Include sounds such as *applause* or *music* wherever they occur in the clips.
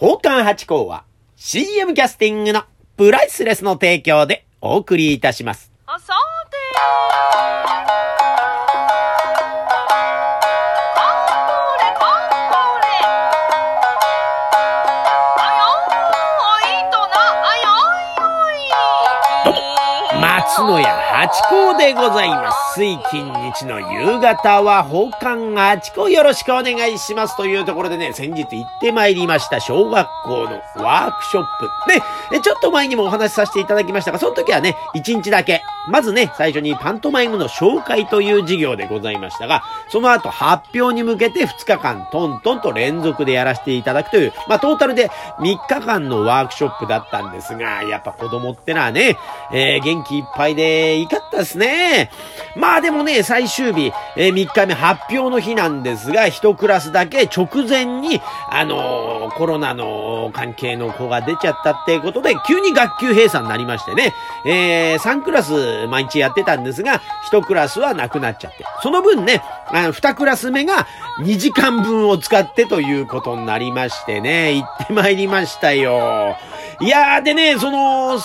宝冠八甲は CM キャスティングのプライスレスの提供でお送りいたします。あさて。松野屋八甲でございます。水金日の夕方は宝冠八甲よろしくお願いしますというところでね、先日行ってまいりました小学校のワークショップ。で、ちょっと前にもお話しさせていただきましたが、その時はね、1日だけ、まずね、最初にパントマイムの紹介という授業でございましたが、その後発表に向けて2日間トントンと連続でやらせていただくという、まあトータルで3日間のワークショップだったんですが、やっぱ子供ってのはね、えー元気いっぱいでいかったですね。まあでもね、最終日、えー3日目発表の日なんですが、1クラスだけ直前に、あのーコロナの関係の子が出ちゃったっていうことで、急に学級閉鎖になりましてね、えー3クラス毎日やってたんですが、1クラスはなくなっちゃって。その分ね、あの2クラス目が2時間分を使ってということになりましてね、行ってまいりましたよ。いやーでね、その、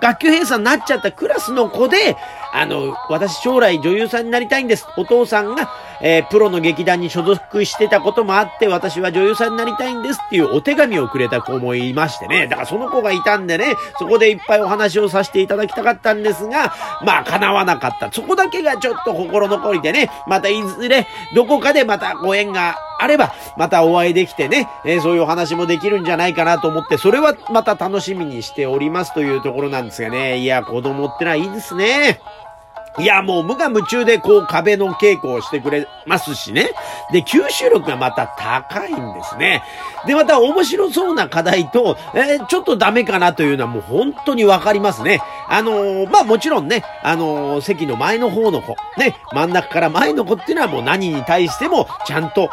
学級閉鎖になっちゃったクラスの子で、あの、私将来女優さんになりたいんです。お父さんが、えープロの劇団に所属してたこともあって、私は女優さんになりたいんですっていうお手紙をくれた子もいましてね。だからその子がいたんでね、そこでいっぱいお話をさせていただきたかったんですが、まあ叶わなかった。そこだけがちょっと心残りでね、またいずれ、どこかでまたご縁があれば、またお会いできてね、えーそういうお話もできるんじゃないかなと思って、それはまた楽しみにしておりますというところなんですがね。いや、子供ってのはいいですね。いや、もう無我夢中でこう壁の稽古をしてくれますしね。で、吸収力がまた高いんですね。で、また面白そうな課題と、えーちょっとダメかなというのはもう本当にわかりますね。あのーまあもちろんね、あのー席の前の方の子、ね、真ん中から前の子っていうのはもう何に対してもちゃんと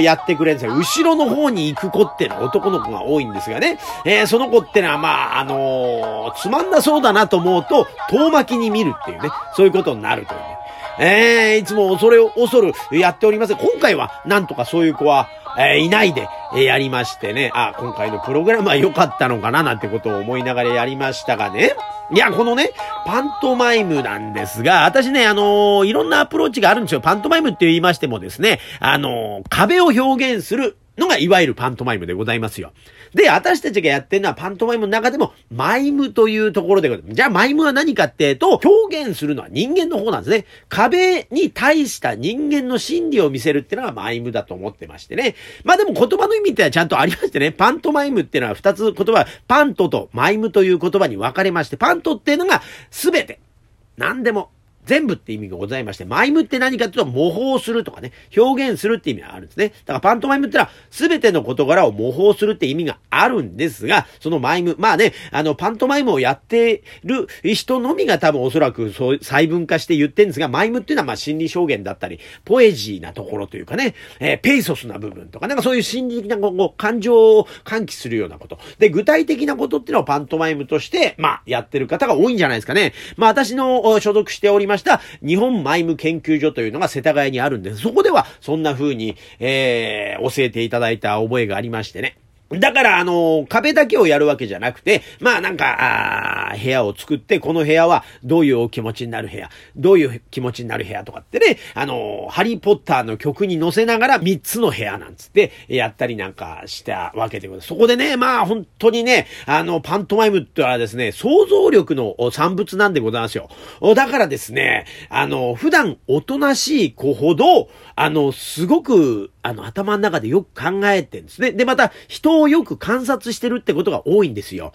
やってくれるんですよ。後ろの方に行く子っていうのは男の子が多いんですがね。えその子ってのはまあ、あのつまんなそうだなと思うと、遠巻きに見るっていうね、そういうことになるというね。えー、いつも恐る恐るやっております。今回はなんとかそういう子は、えーいないで、えーやりましてね。あ、今回のプログラムは良かったのかななんてことを思いながらやりましたがね。いや、このね、パントマイムなんですが、私ね、あのーいろんなアプローチがあるんですよ。パントマイムって言いましてもですね、あのー壁を表現するのがいわゆるパントマイムでございますよ。で、私たちがやってるのはパントマイムの中でもマイムというところでございます。じゃあマイムは何かっていうと、表現するのは人間の方なんですね。壁に対した人間の心理を見せるっていうのがマイムだと思ってましてね。まあでも言葉の意味ってのはちゃんとありましてね、パントマイムっていうのは二つ言葉、パントとマイムという言葉に分かれまして、パントっていうのが全て、何でも、全部って意味がございまして、マイムって何かっていうと模倣するとかね、表現するって意味があるんですね。だからパントマイムってのは全ての事柄を模倣するって意味があるんですが、そのマイム、まあね、あの、パントマイムをやってる人のみが多分おそらくそう細分化して言ってるんですが、マイムっていうのはまあ心理表現だったり、ポエジーなところというかね、えーペイソスな部分とか、なんかそういう心理的なこう感情を喚起するようなこと。で、具体的なことっていうのをパントマイムとして、まあ、やってる方が多いんじゃないですかね。まあ、私の所属しておりますした日本マイム研究所というのが世田谷にあるんです。そこではそんな風に、えー、教えていただいた覚えがありましてね。だから、あの壁だけをやるわけじゃなくて、まあなんか、部屋を作って、この部屋はどういうお気持ちになる部屋、どういう気持ちになる部屋とかってね、あのハリーポッターの曲に乗せながら3つの部屋なんつって、やったりなんかしたわけでございます。そこでね、まあ本当にね、あの、パントマイムってはですね、想像力の産物なんでございますよ。だからですね、あの、普段おとなしい子ほど、あの、すごく、あの、頭の中でよく考えてるんですね。で、また、人をよく観察してるってことが多いんですよ。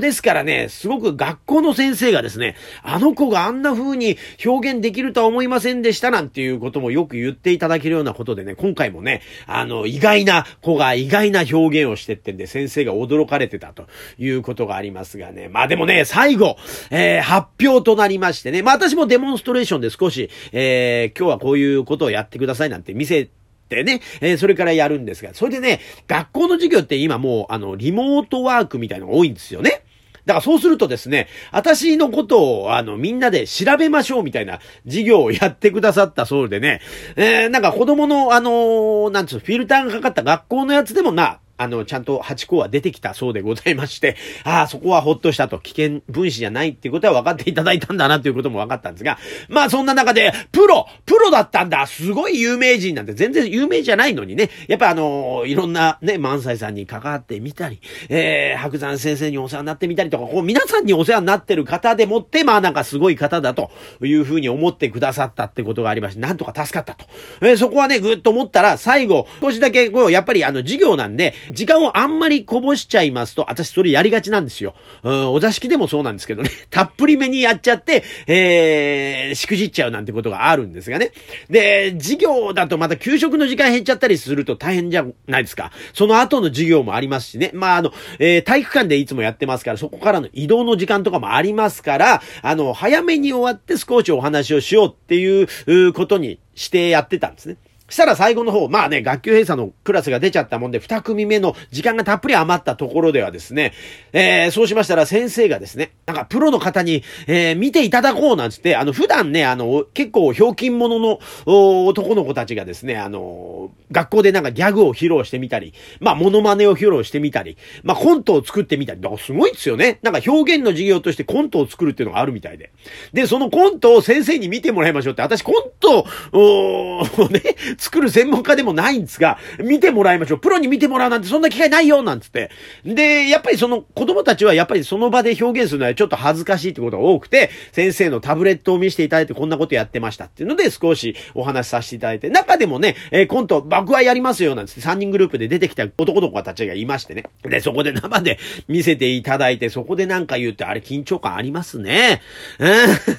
ですからね、すごく学校の先生がですね、あの子があんな風に表現できるとは思いませんでしたなんていうこともよく言っていただけるようなことでね、今回もね、あの、意外な子が意外な表現をしてってんで、先生が驚かれてたということがありますがね。まあでもね、最後、えー発表となりましてね、まあ私もデモンストレーションで少し、えー今日はこういうことをやってくださいなんて見せってね、えーそれからやるんですが、それでね、学校の授業って今もう、あの、リモートワークみたいなのが多いんですよね。だからそうするとですね、私のことを、あの、みんなで調べましょうみたいな授業をやってくださったそうでね、えーなんか子供の、あのーなんつうの、フィルターがかかった学校のやつでもな、あの、ちゃんと8校は出てきたそうでございまして、*laughs* ああ、そこはほっとしたと、危険分子じゃないっていうことは分かっていただいたんだなということも分かったんですが、まあそんな中で、プロプロだったんだすごい有名人なんて全然有名じゃないのにね、やっぱあのいろんなね、萬斎さんに関わってみたり、えー、白山先生にお世話になってみたりとか、こう皆さんにお世話になってる方でもって、まあなんかすごい方だというふうに思ってくださったってことがありまして、なんとか助かったと。えーそこはね、ぐっと思ったら、最後、少しだけ、こう、やっぱりあの、授業なんで、時間をあんまりこぼしちゃいますと、私それやりがちなんですよ。うん、お座敷でもそうなんですけどね、*laughs* たっぷりめにやっちゃって、えー、しくじっちゃうなんてことがあるんですがね。で、授業だとまた給食の時間減っちゃったりすると大変じゃないですか。その後の授業もありますしね。まあ、あの、えー、体育館でいつもやってますから、そこからの移動の時間とかもありますから、あの、早めに終わって少しお話をしようっていうことにしてやってたんですね。したら最後の方、まあね、学級閉鎖のクラスが出ちゃったもんで、二組目の時間がたっぷり余ったところではですね、えー、そうしましたら先生がですね、なんかプロの方に、えー、見ていただこうなんつって、あの、普段ね、あの、結構ひょうきん者の男の子たちがですね、あの、学校でなんかギャグを披露してみたり、まあ、モノマネを披露してみたり、まあ、コントを作ってみたり、だからすごいですよね。なんか表現の授業としてコントを作るっていうのがあるみたいで。で、そのコントを先生に見てもらいましょうって、私コントを、をね、作る専門家でもないんですが、見てもらいましょう。プロに見てもらうなんてそんな機会ないよなんつって。で、やっぱりその子供たちはやっぱりその場で表現するのはちょっと恥ずかしいってことが多くて、先生のタブレットを見せていただいてこんなことやってましたっていうので少しお話しさせていただいて、中でもね、えーコント、僕はやりますよなんつって3人グループで出てきた男の子たちがいましてね。で、そこで *laughs* 生で見せていただいて、そこでなんか言うってあれ緊張感ありますね。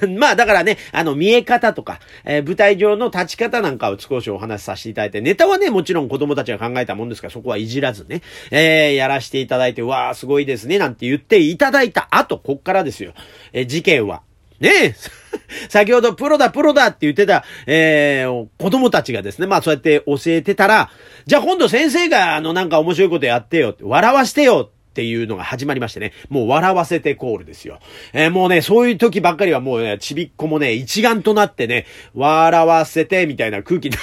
うん。*laughs* まあだからね、あの見え方とか、えー舞台上の立ち方なんかを少しお話しさせていただいて、ネタはね、もちろん子供たちが考えたもんですから、そこはいじらずね、えーやらせていただいて、わー、すごいですね、なんて言っていただいた後、こっからですよ。えー事件は。ねえ、*laughs* 先ほどプロだプロだって言ってた、えー、子供たちがですね、まあそうやって教えてたら、じゃあ今度先生があのなんか面白いことやってよって、笑わしてよっていうのが始まりましてね、もう笑わせてコールですよ。えーもうね、そういう時ばっかりはもうね、ちびっこもね、一丸となってね、笑わせてみたいな空気にな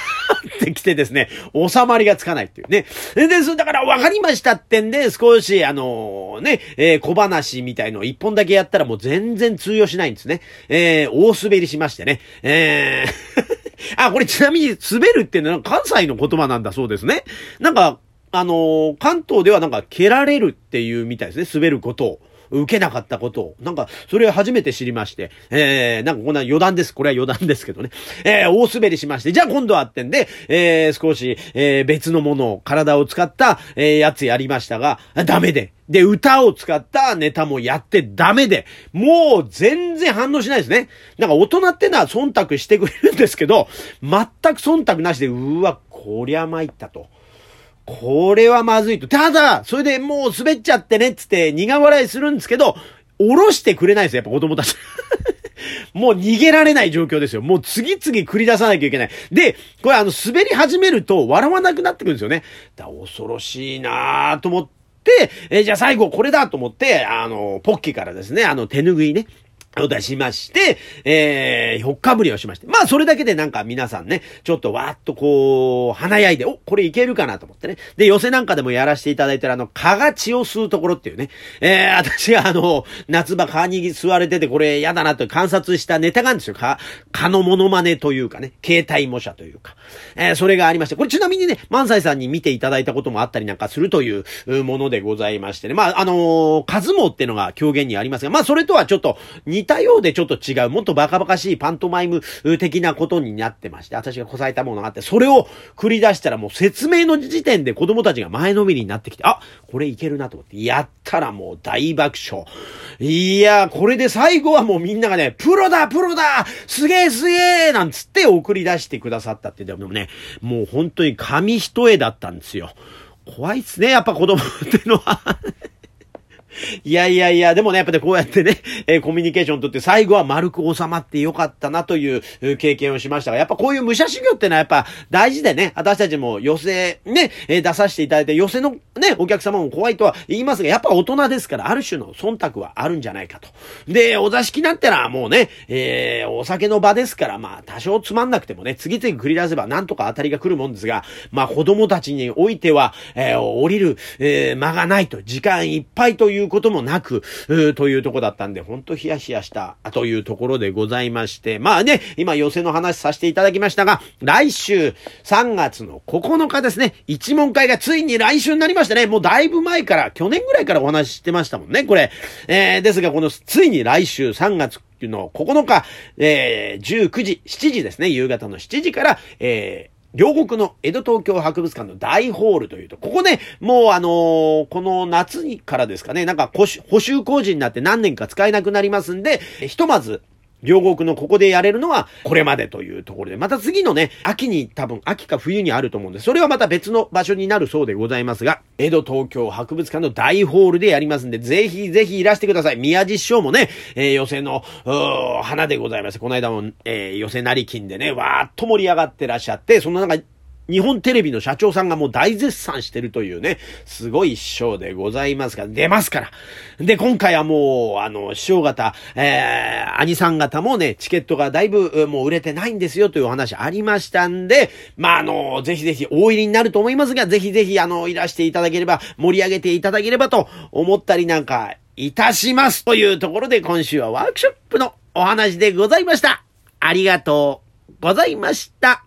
ってきてですね、収まりがつかないっていうね。で、そだから分かりましたってんで、少しあのね、えー小話みたいのを一本だけやったらもう全然通用しないんですね。えー大滑りしましてね。えー *laughs* あ、これちなみに滑るっていうのは関西の言葉なんだそうですね。なんか、あの関東ではなんか蹴られるっていうみたいですね。滑ることを。受けなかったことを。なんか、それを初めて知りまして。えー、なんかこんな余談です。これは余談ですけどね。えー、大滑りしまして。じゃあ今度はってんで、えー、少し、えー、別のものを、体を使った、えー、やつやりましたが、ダメで。で、歌を使ったネタもやってダメで、もう全然反応しないですね。なんか大人ってのは忖度してくれるんですけど、全く忖度なしで、うわ、こりゃ参ったと。これはまずいと。ただ、それでもう滑っちゃってねっつって苦笑いするんですけど、下ろしてくれないですよ、やっぱ子供たち。*laughs* もう逃げられない状況ですよ。もう次々繰り出さなきゃいけない。で、これあの滑り始めると笑わなくなってくるんですよね。だ恐ろしいなぁと思って、えじゃあ最後これだと思って、あの、ポッキーからですね、あの手拭いね。を出しまして、えー、ほっかぶりをしまして。まあ、それだけでなんか皆さんね、ちょっとわーっとこう、華やいで、お、これいけるかなと思ってね。で、寄せなんかでもやらせていただいてるあの、蚊が血を吸うところっていうね。えー、私があの、夏場蚊に吸われてて、これ嫌だなと観察したネタがあるんですよ。蚊、蚊のモノマネというかね、携帯模写というか。えー、それがありまして、これちなみにね、萬斎さんに見ていただいたこともあったりなんかするというものでございましてね。まあ、あのー、数もってのが狂言にありますが、まあ、それとはちょっとたようでちょっと違う、もっとバカバカしいパントマイム的なことになってまして、私がこさえたものがあって、それを繰り出したらもう説明の時点で子供たちが前のめりになってきて、あ、これいけるなと思って、やったらもう大爆笑。いや、これで最後はもうみんながね、プロだプロだすげえすげえなんつって送り出してくださったって、でもね、もう本当に紙一重だったんですよ。怖いっすね、やっぱ子供ってのは。いやいやいや、でもね、やっぱね、こうやってね、えーコミュニケーション取って最後は丸く収まってよかったなという経験をしましたが、やっぱこういう武者修行ってのはやっぱ大事でね、私たちも寄せね、えー出させていただいて、寄せのね、お客様も怖いとは言いますが、やっぱ大人ですから、ある種の忖度はあるんじゃないかと。で、お座敷なんてのはもうね、えーお酒の場ですから、まあ、多少つまんなくてもね、次々繰り出せばなんとか当たりが来るもんですが、まあ、子供たちにおいては、えー降りる、え間がないと、時間いっぱいということもなく、というとこだったんで、ほんとヒヤヒヤした、というところでございまして、まあね、今寄せの話させていただきましたが、来週3月の9日ですね、一問会がついに来週になりましたね。もうだいぶ前から、去年ぐらいからお話ししてましたもんね、これ。えー、ですが、この、ついに来週3月の9日、えー、19時、7時ですね、夕方の7時から、えー、両国の江戸東京博物館の大ホールというと、ここね、もうあのーこの夏にからですかね、なんか補修工事になって何年か使えなくなりますんで、ひとまず、両国のここでやれるのはこれまでというところで、また次のね、秋に多分、秋か冬にあると思うんで、それはまた別の場所になるそうでございますが、江戸東京博物館の大ホールでやりますんで、ぜひぜひいらしてください。宮地師匠もね、えー寄せの、花でございまして、この間も、えー寄せなり金でね、わーっと盛り上がってらっしゃって、その中日本テレビの社長さんがもう大絶賛してるというね、すごい師匠でございますから、出ますから。で、今回はもう、あの、師匠方、えー、兄さん方もね、チケットがだいぶ、もう売れてないんですよというお話ありましたんで、まあ、あの、ぜひぜひ大入りになると思いますが、ぜひぜひ、あの、いらしていただければ、盛り上げていただければと思ったりなんか、いたします。というところで、今週はワークショップのお話でございました。ありがとうございました。